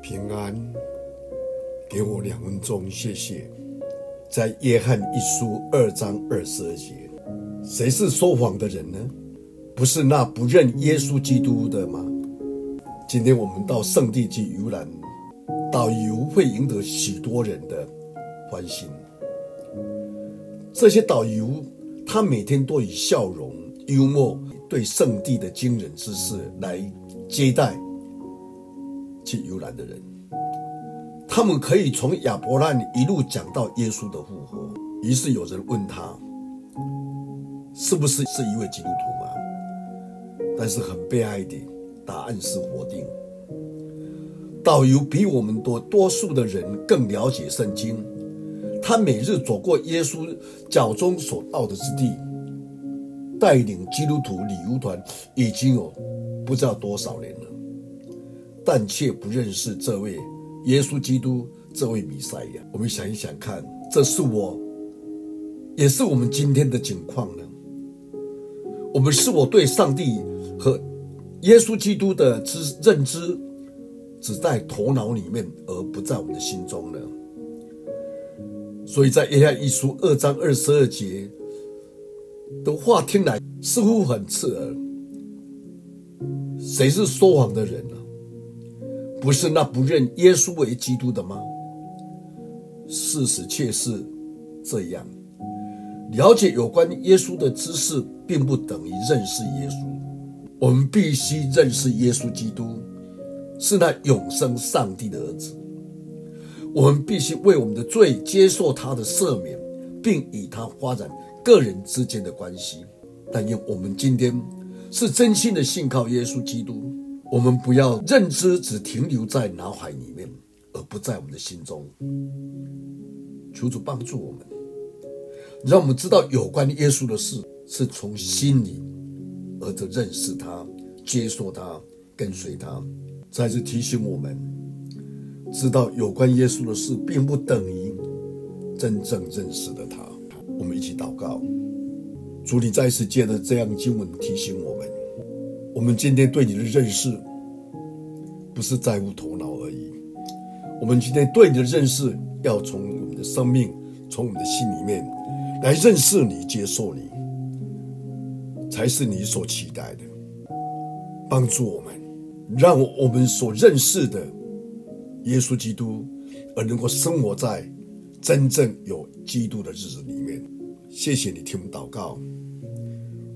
平安，给我两分钟，谢谢。在约翰一书二章二十二节，谁是说谎的人呢？不是那不认耶稣基督的吗？今天我们到圣地去游览，导游会赢得许多人的欢心。这些导游，他每天都以笑容、幽默，对圣地的惊人之事来接待。去游览的人，他们可以从亚伯兰一路讲到耶稣的复活。于是有人问他，是不是是一位基督徒吗？但是很悲哀的，答案是否定。导游比我们多多数的人更了解圣经，他每日走过耶稣脚中所到的之地，带领基督徒旅游团已经有不知道多少年了。但却不认识这位耶稣基督，这位弥赛亚。我们想一想看，这是我，也是我们今天的情况呢？我们是否对上帝和耶稣基督的知认知只在头脑里面，而不在我们的心中呢？所以在约翰一书二章二十二节的话听来似乎很刺耳。谁是说谎的人呢？不是那不认耶稣为基督的吗？事实却是这样。了解有关耶稣的知识，并不等于认识耶稣。我们必须认识耶稣基督，是那永生上帝的儿子。我们必须为我们的罪接受他的赦免，并与他发展个人之间的关系。但愿我们今天是真心的信靠耶稣基督。我们不要认知只停留在脑海里面，而不在我们的心中。求主帮助我们，让我们知道有关耶稣的事是从心里而着认识他、接受他、跟随他。再次提醒我们，知道有关耶稣的事，并不等于真正认识了他。我们一起祷告，主，你再次借着这样经文提醒我们。我们今天对你的认识，不是在乎头脑而已。我们今天对你的认识，要从我们的生命，从我们的心里面来认识你、接受你，才是你所期待的。帮助我们，让我们所认识的耶稣基督，而能够生活在真正有基督的日子里面。谢谢你听我们祷告，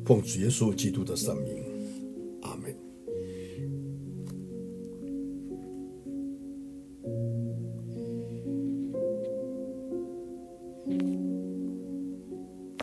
奉主耶稣基督的圣名。阿门